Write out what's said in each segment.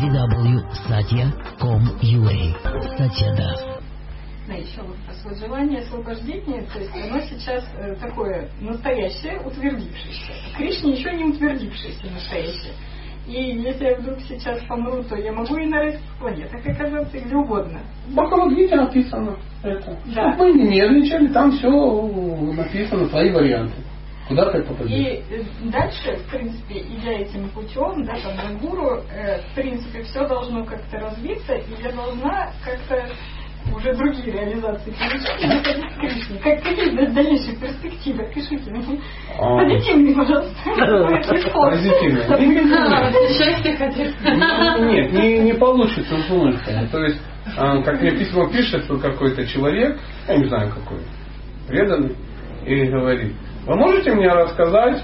www.satya.com.ua Satya Das. Да, еще вопрос. Вот желание освобождения, то есть оно сейчас э, такое настоящее, утвердившееся. Кришне еще не утвердившееся настоящее. И если я вдруг сейчас помру, то я могу и на разных планетах оказаться где угодно. В Бхагавадгите написано это. Да. Чтобы мы не нервничали, там все написано, свои варианты. Куда ты попадешь? И э, дальше, в принципе, идя этим путем, да, там, на гуру, э, в принципе, все должно как-то развиться, и я должна как-то уже другие реализации в Кришне. Как, какие да- дальнейшие перспективы? Пишите мне. А. Позитивные, пожалуйста. Позитивные. Счастье. Ну, Нет, не, не получится условно. То есть, а, как мне письмо пишет какой-то человек, я не знаю какой, преданный, и говорит, вы можете мне рассказать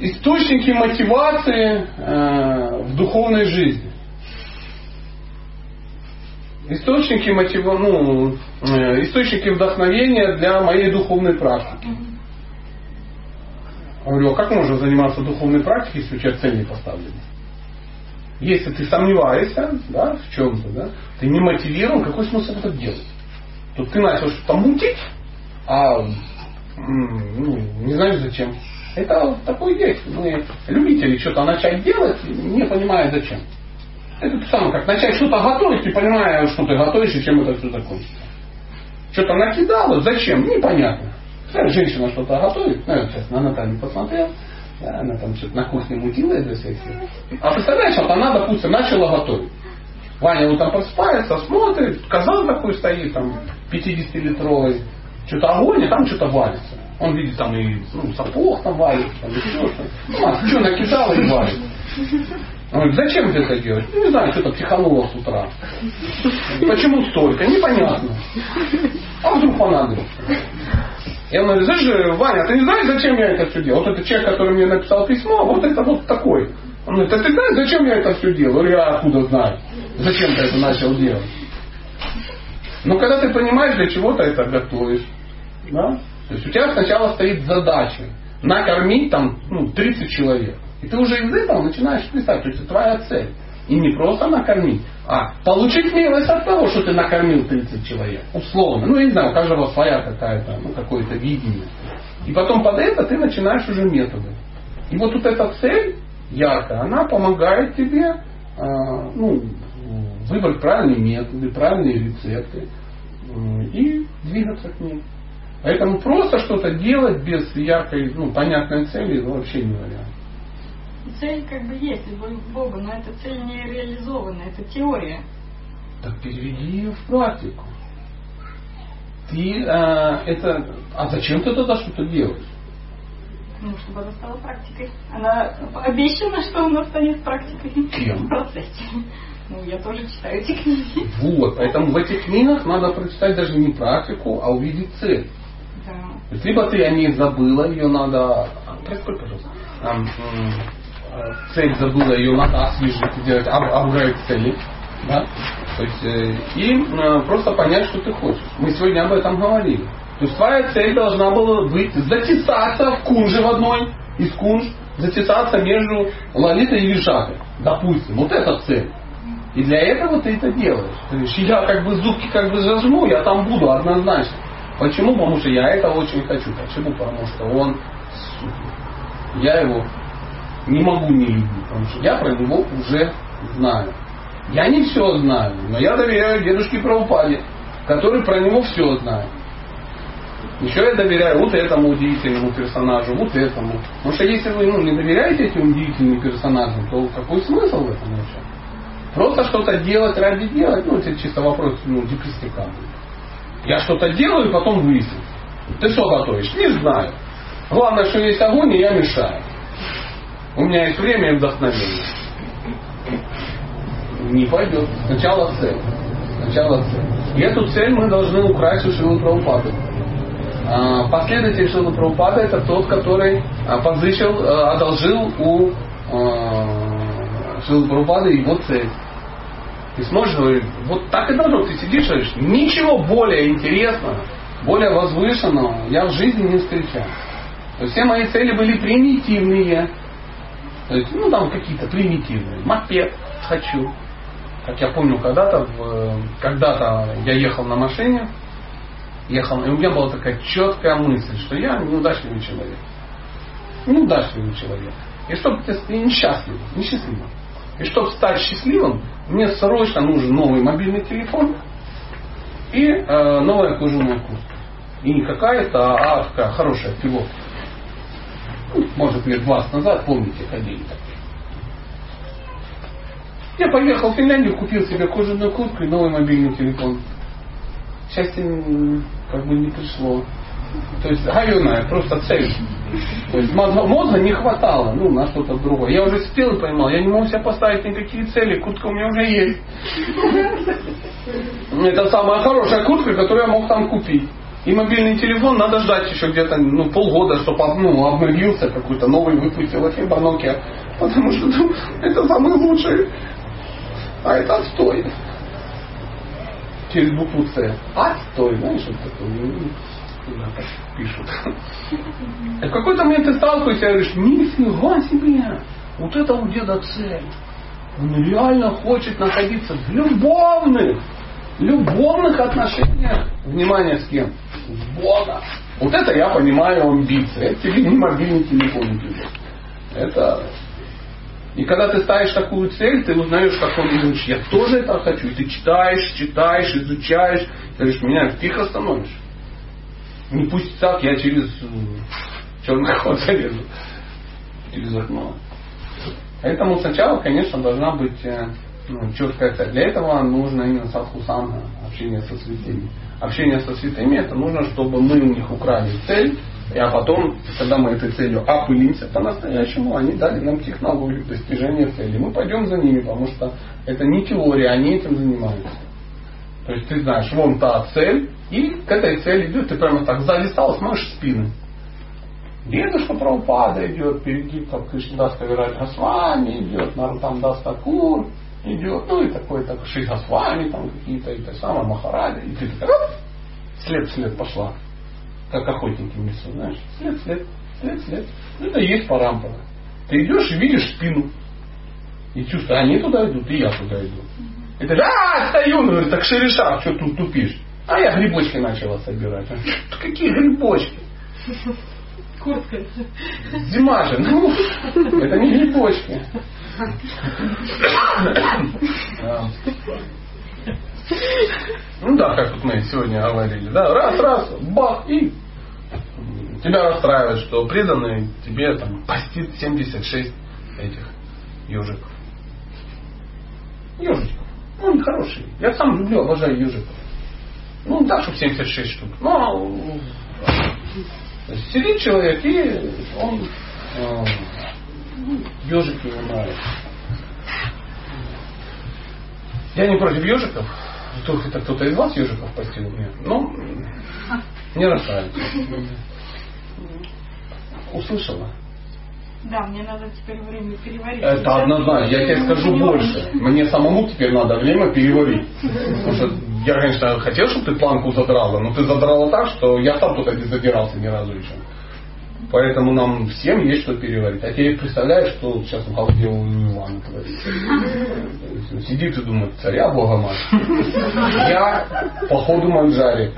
источники мотивации э, в духовной жизни? Источники мотива, ну, э, источники вдохновения для моей духовной практики. Я говорю, а как можно заниматься духовной практикой, если у тебя цель не поставлена? Если ты сомневаешься да, в чем-то, да, ты не мотивирован, какой смысл это делать? Тут ты начал что-то мутить, а ну, не знаешь зачем. Это такое есть. Мы любители что-то начать делать, не понимая зачем. Это то самое, как начать что-то готовить, не понимая, что ты готовишь и чем это все закончится. Что-то накидала, зачем? Непонятно. Женщина что-то готовит, ну, сейчас на Наталью посмотрел, да, она там что-то на кухне мутила это все. А представляешь, вот она, допустим, начала готовить. Ваня утром просыпается, смотрит, казан такой стоит, там, 50-литровый, что-то огонь, и там что-то валится. Он видит там и ну, сапог там валится, там еще что-то. Ну, а что накидала и валит. Он говорит, зачем ты это делаешь? Ну, не знаю, что-то психануло с утра. Почему столько? Непонятно. А вдруг понадобится? Я говорю, знаешь, Ваня, ты не знаешь, зачем я это все делал? Вот это человек, который мне написал письмо, вот это вот такой. Он говорит, а ты знаешь, зачем я это все делал? Я говорю, я откуда знаю? Зачем ты это начал делать? Но когда ты понимаешь, для чего ты это готовишь, да? то есть у тебя сначала стоит задача накормить там ну, 30 человек. И ты уже из этого начинаешь писать, то есть это твоя цель. И не просто накормить, а получить милость от того, что ты накормил 30 человек. Условно. Ну, я не знаю, у каждого своя какая-то, ну, какое-то видение. И потом под это ты начинаешь уже методы. И вот тут эта цель яркая, она помогает тебе э, ну, выбрать правильные методы, правильные рецепты э, и двигаться к ним. Поэтому просто что-то делать без яркой, ну, понятной цели ну, вообще не вариант. Цель как бы есть, любовь к Богу, но эта цель не реализована, это теория. Так переведи ее в практику. Ты э, это. А зачем ты тогда что-то делаешь? Ну, чтобы она стала практикой. Она обещана, что она станет практикой Кем? в процессе. Ну, я тоже читаю эти книги. Вот, поэтому в этих книгах надо прочитать даже не практику, а увидеть цель. Да. Либо ты о ней забыла, ее надо. а, Происходит, пожалуйста. Ам, м, э, цель забыла, ее надо освежить, сделать ап- апгрейд цели. Да? То есть, э, и э, просто понять, что ты хочешь. Мы сегодня об этом говорили. То есть твоя цель должна была быть затесаться в кунже в одной из кунж, затесаться между Лолитой и Вишакой. Допустим, вот это цель. И для этого ты это делаешь. То есть я как бы зубки как бы зажму, я там буду однозначно. Почему? Потому что я это очень хочу. Почему? Потому что он супер. Я его не могу не любить, потому что я про него уже знаю. Я не все знаю, но я доверяю дедушке Правопаде, который про него все знает. Еще я доверяю вот этому удивительному персонажу, вот этому. Потому что если вы ну, не доверяете этим удивительным персонажам, то какой смысл в этом вообще? Просто что-то делать ради делать, ну, это чисто вопрос ну, депрессника. Я что-то делаю, потом выясню. Ты что готовишь? Не знаю. Главное, что есть огонь, и я мешаю. У меня есть время и вдохновение. Не пойдет. Сначала цель. Сначала цель. И эту цель мы должны украсть у Шилы Прабхупады. А, Последователь Шилы Прабхупады это тот, который а, позычил, а, одолжил у а, Шилы Прабхупады его цель. Ты сможешь говорить, вот так и должно. Ты сидишь и говоришь, ничего более интересного, более возвышенного я в жизни не встречал. То есть все мои цели были примитивные. То есть, ну там какие-то примитивные. Мопед хочу. Как я помню, когда-то, когда-то я ехал на машине, ехал, и у меня была такая четкая мысль, что я неудачливый человек. Неудачливый человек. И чтобы ты несчастливый, несчастливый. И чтобы стать счастливым, мне срочно нужен новый мобильный телефон и э, новая кожаная куртка. И не какая-то, а такая хорошая пилотка. Ну, может, лет 20 назад, помните, ходили так. Я поехал в Финляндию, купил себе кожаную куртку и новый мобильный телефон. Счастье как бы не пришло. То есть говеная, просто цель. То есть мозга не хватало ну, на что-то другое. Я уже сидел и понимал, я не мог себе поставить никакие цели, куртка у меня уже есть. Это самая хорошая куртка, которую я мог там купить. И мобильный телефон надо ждать еще где-то ну, полгода, чтобы ну, обновился какой-то новый выпустил фирма Nokia. Потому что ну, это самый лучший. А это отстой. Через букву С. Отстой, знаешь, что такое? Пишут. И в какой-то момент ты сталкиваешься и говоришь, нифига себе, вот это у деда цель. Он реально хочет находиться в любовных, любовных отношениях. Внимание с кем? С Богом. Вот это я понимаю амбиции. Это тебе не мобильный телефон. Это и когда ты ставишь такую цель, ты узнаешь, как он говоришь, я тоже это хочу. И ты читаешь, читаешь, изучаешь. Ты говоришь, меня тихо становишься. Не пусть так, я через черный ход залезу. Через окно. Поэтому сначала, конечно, должна быть э, ну, четкая цель. Для этого нужно именно садхусанга, общение со святыми. Общение со святыми, это нужно, чтобы мы у них украли цель, а потом, когда мы этой целью опылимся по-настоящему, они дали нам технологию достижения цели. Мы пойдем за ними, потому что это не теория, они этим занимаются. То есть ты знаешь, вон та цель, и к этой цели идет, ты прямо так залистал, смотришь спины. Дедушка Прабхупада идет, впереди там Кришнадаска Вирать Госвами идет, там Даста Кур идет, ну и такой так Госвами, там какие-то, и то самое Махараджа, и ты такой, след след пошла. Как охотники в лесу, знаешь, след, след, след, след. Ну, это и есть парампора. Ты идешь и видишь спину. И чувствуешь, они туда идут, и я туда иду. И ты, а, стою, ну, так шерешах, что тут тупишь? А я грибочки начала собирать. Какие грибочки? Куртка. Зима же, ну, это не грибочки. Ну да, как тут мы сегодня говорили, да, раз, раз, бах, и тебя расстраивает, что преданные тебе там постит 76 этих ежиков. Ежичков. Ну, они хорошие. Я сам люблю, обожаю ежиков. Ну, да, чтобы 76 штук. Но сидит человек и он э, ежики его нравятся. Я не против ежиков. Вдруг это кто-то из вас ежиков постил? Нет. Ну, не расстраивайтесь. Услышала? Да, мне надо теперь время переварить. Это однозначно. Я тебе скажу больше. Мне самому теперь надо время переварить. Потому что я, конечно, хотел, чтобы ты планку задрала, но ты задрала так, что я сам туда не задирался ни разу еще. Поэтому нам всем есть что переварить. А тебе представляешь, что сейчас в голове у Ивана творится? Сидит и думает, царя Бога мать. Я по ходу манжари.